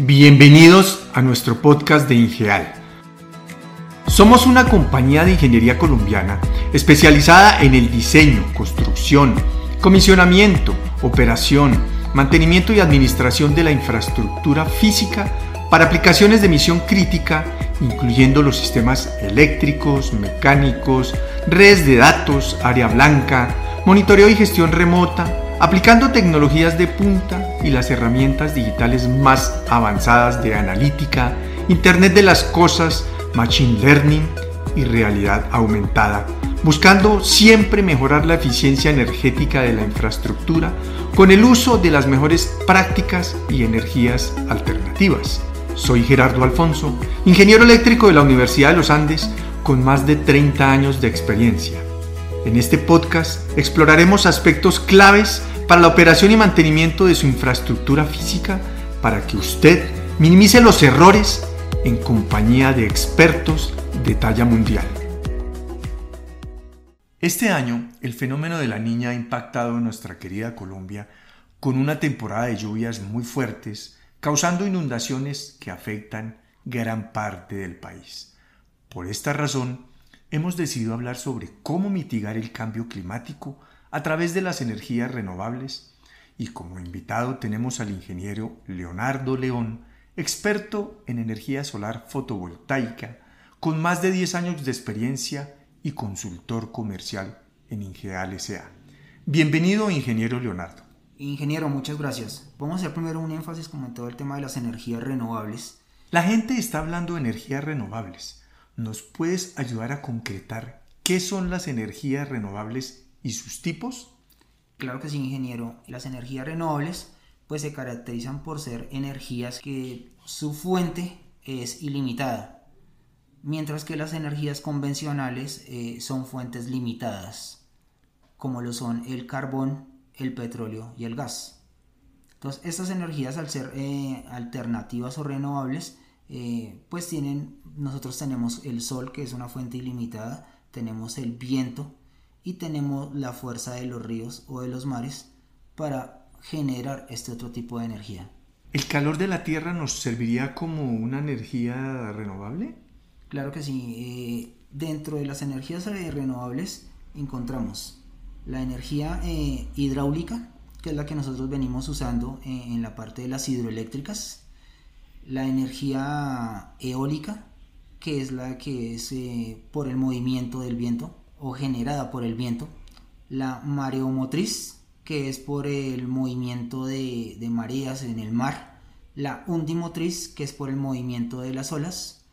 Bienvenidos a nuestro podcast de Ingeal. Somos una compañía de ingeniería colombiana especializada en el diseño, construcción, comisionamiento, operación, mantenimiento y administración de la infraestructura física para aplicaciones de misión crítica, incluyendo los sistemas eléctricos, mecánicos, redes de datos, área blanca, monitoreo y gestión remota, aplicando tecnologías de punta y las herramientas digitales más avanzadas de analítica, Internet de las Cosas, Machine Learning y realidad aumentada, buscando siempre mejorar la eficiencia energética de la infraestructura con el uso de las mejores prácticas y energías alternativas. Soy Gerardo Alfonso, ingeniero eléctrico de la Universidad de los Andes con más de 30 años de experiencia. En este podcast exploraremos aspectos claves para la operación y mantenimiento de su infraestructura física para que usted minimice los errores en compañía de expertos de talla mundial. Este año, el fenómeno de la niña ha impactado a nuestra querida Colombia con una temporada de lluvias muy fuertes, causando inundaciones que afectan gran parte del país. Por esta razón, hemos decidido hablar sobre cómo mitigar el cambio climático a través de las energías renovables y como invitado tenemos al ingeniero Leonardo León, experto en energía solar fotovoltaica, con más de 10 años de experiencia y consultor comercial en Ingeal S.A. Bienvenido, ingeniero Leonardo. Ingeniero, muchas gracias. Vamos a hacer primero un énfasis como en todo el tema de las energías renovables. La gente está hablando de energías renovables. ¿Nos puedes ayudar a concretar qué son las energías renovables y sus tipos? Claro que sí, ingeniero. Las energías renovables pues se caracterizan por ser energías que su fuente es ilimitada mientras que las energías convencionales eh, son fuentes limitadas, como lo son el carbón, el petróleo y el gas. Entonces, estas energías al ser eh, alternativas o renovables, eh, pues tienen, nosotros tenemos el sol, que es una fuente ilimitada, tenemos el viento y tenemos la fuerza de los ríos o de los mares para generar este otro tipo de energía. ¿El calor de la Tierra nos serviría como una energía renovable? Claro que sí. Eh, dentro de las energías eh, renovables encontramos la energía eh, hidráulica, que es la que nosotros venimos usando en la parte de las hidroeléctricas, la energía eólica, que es la que es por el movimiento del viento o generada por el viento, la mareomotriz, que es por el movimiento de, de mareas en el mar, la undimotriz, que es por el movimiento de las olas,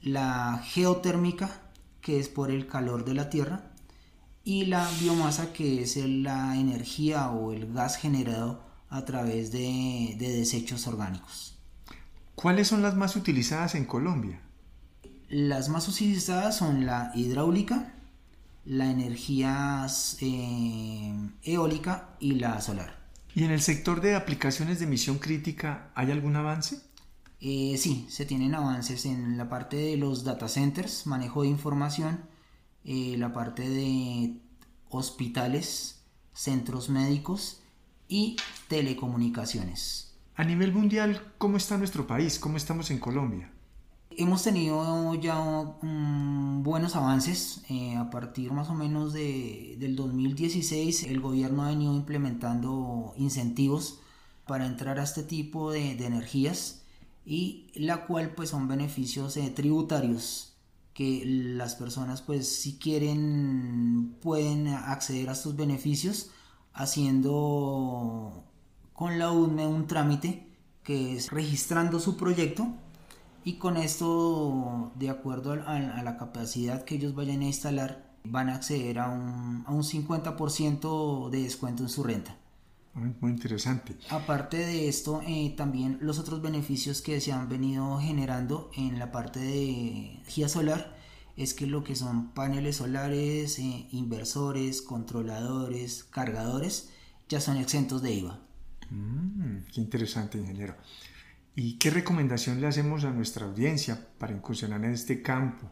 la geotérmica, que es por el calor de la Tierra, y la biomasa, que es la energía o el gas generado a través de, desechos orgánicos. ¿Cuáles son las más utilizadas en Colombia? Las más utilizadas son la hidráulica, la energía eh, eólica y la solar. ¿Y en el sector de aplicaciones de emisión crítica hay algún avance? Eh, sí, se tienen avances en la parte de los data centers, manejo de información, eh, la parte de hospitales, centros médicos y telecomunicaciones. A nivel mundial, ¿cómo está nuestro país? ¿Cómo estamos en Colombia? Hemos tenido ya buenos avances. Eh, a partir más o menos de, del 2016, el gobierno ha venido implementando incentivos para entrar a este tipo de energías y la cual pues son beneficios eh, tributarios que las personas pues si quieren pueden acceder a estos beneficios haciendo con la UDME un trámite que es registrando su proyecto y con esto de acuerdo a, la capacidad que ellos vayan a instalar van a acceder a un, a un 50% de descuento en su renta. Muy interesante. Aparte de esto, eh, también los otros beneficios que se han venido generando en la parte de energía solar es que lo que son paneles solares, eh, inversores, controladores, cargadores, ya son exentos de IVA. Mm, qué interesante, ingeniero. ¿Y qué recomendación le hacemos a nuestra audiencia para incursionar en este campo?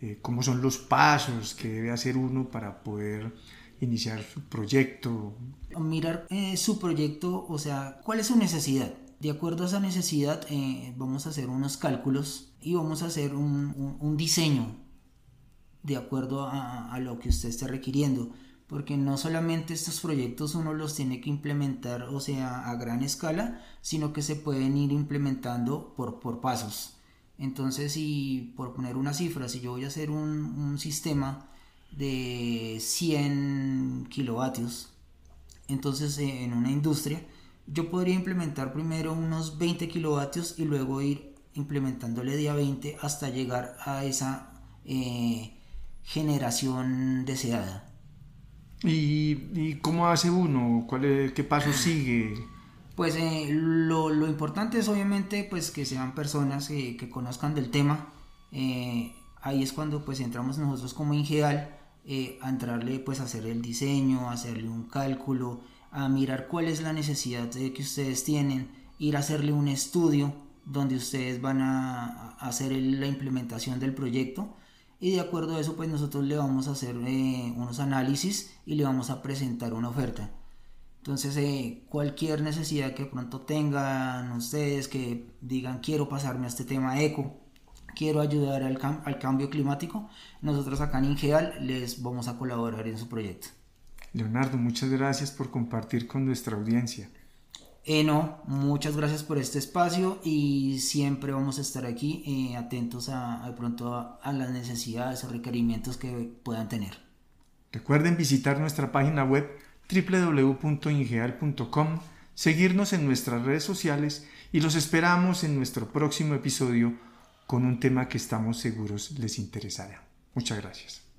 Eh, ¿Cómo son los pasos que debe hacer uno para poder iniciar su proyecto? Mirar eh, su proyecto, o sea, cuál es su necesidad. De acuerdo a esa necesidad, eh, vamos a hacer unos cálculos y vamos a hacer un, diseño de acuerdo a, lo que usted esté requiriendo. Porque no solamente estos proyectos uno los tiene que implementar, o sea, a gran escala, sino que se pueden ir implementando por, por pasos. Entonces, si por poner una cifra, si yo voy a hacer un, un sistema de 100 kilovatios, entonces eh, en una industria, yo podría implementar primero unos 20 kilovatios y luego ir implementándole día 20 hasta llegar a esa eh, generación deseada. ¿Y, cómo hace uno? ¿Cuál ¿Qué paso sigue? Pues eh, lo, lo, importante es obviamente pues que sean personas que conozcan del tema. ahí es cuando pues entramos nosotros como Ingeal eh, a entrarle pues a hacer el diseño, a hacerle un cálculo, a mirar cuál es la necesidad que ustedes tienen, ir a hacerle un estudio donde ustedes van a, hacer la implementación del proyecto y de acuerdo a eso pues nosotros le vamos a hacer eh, unos análisis y le vamos a presentar una oferta. Entonces eh, cualquier necesidad que pronto tengan ustedes que digan quiero pasarme a este tema eco, quiero ayudar al, al, cambio climático, nosotros acá en Ingeal les vamos a colaborar en su proyecto. Leonardo, muchas gracias por compartir con nuestra audiencia. Eh, no, muchas gracias por este espacio y siempre vamos a estar aquí eh, atentos a, de pronto a, las necesidades o requerimientos que puedan tener. Recuerden visitar nuestra página web www.ingeal.com, seguirnos en nuestras redes sociales y los esperamos en nuestro próximo episodio con un tema que estamos seguros les interesará. Muchas gracias.